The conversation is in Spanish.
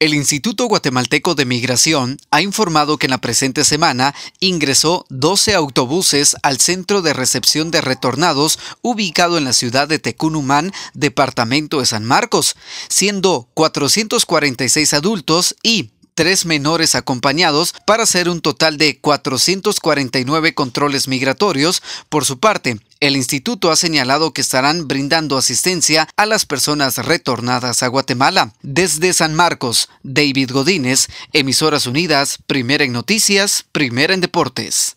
El Instituto Guatemalteco de Migración ha informado que en la presente semana ingresó 12 autobuses al centro de recepción de retornados ubicado en la ciudad de Tecunumán, departamento de San Marcos, siendo 446 adultos y tres menores acompañados para hacer un total de 449 controles migratorios. Por su parte, el instituto ha señalado que estarán brindando asistencia a las personas retornadas a Guatemala. Desde San Marcos, David Godínez, Emisoras Unidas, primera en noticias, primera en deportes.